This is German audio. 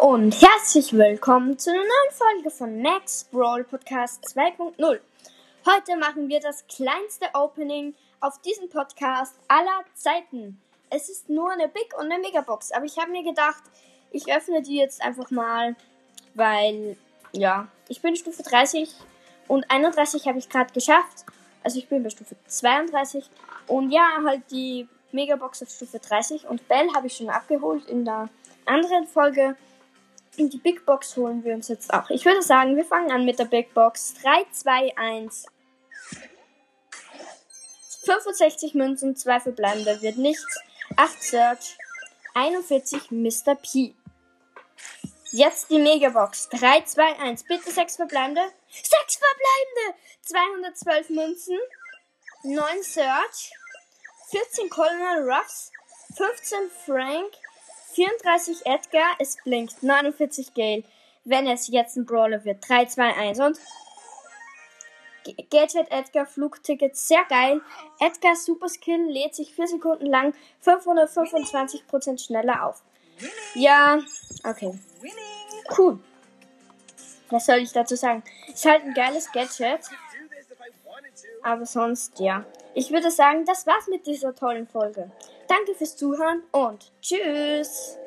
Und herzlich willkommen zu einer neuen Folge von Max Brawl Podcast 2.0. Heute machen wir das kleinste Opening auf diesem Podcast aller Zeiten. Es ist nur eine Big und eine Megabox, aber ich habe mir gedacht, ich öffne die jetzt einfach mal, weil ja, ich bin Stufe 30 und 31 habe ich gerade geschafft. Also ich bin bei Stufe 32 und ja, halt die Megabox auf Stufe 30 und Bell habe ich schon abgeholt in der anderen Folge. Und die Big Box holen wir uns jetzt auch. Ich würde sagen, wir fangen an mit der Big Box. 3, 2, 1. 65 Münzen, 2 verbleibende wird nichts. 8 Search, 41 Mr. P. Jetzt die Megabox. 3, 2, 1. Bitte 6 verbleibende. 6 verbleibende! 212 Münzen, 9 Search, 14 Colonel Ruffs, 15 Frank, 34 Edgar, es blinkt, 49 Gale. Wenn es jetzt ein Brawler wird. 3, 2, 1 und Gadget Edgar Flugticket, sehr geil. Edgar Superskill lädt sich 4 Sekunden lang 525% schneller auf. Ja, okay. Cool. Was soll ich dazu sagen? Ist halt ein geiles Gadget. Aber sonst, ja. Ich würde sagen, das war's mit dieser tollen Folge. Danke fürs Zuhören und tschüss.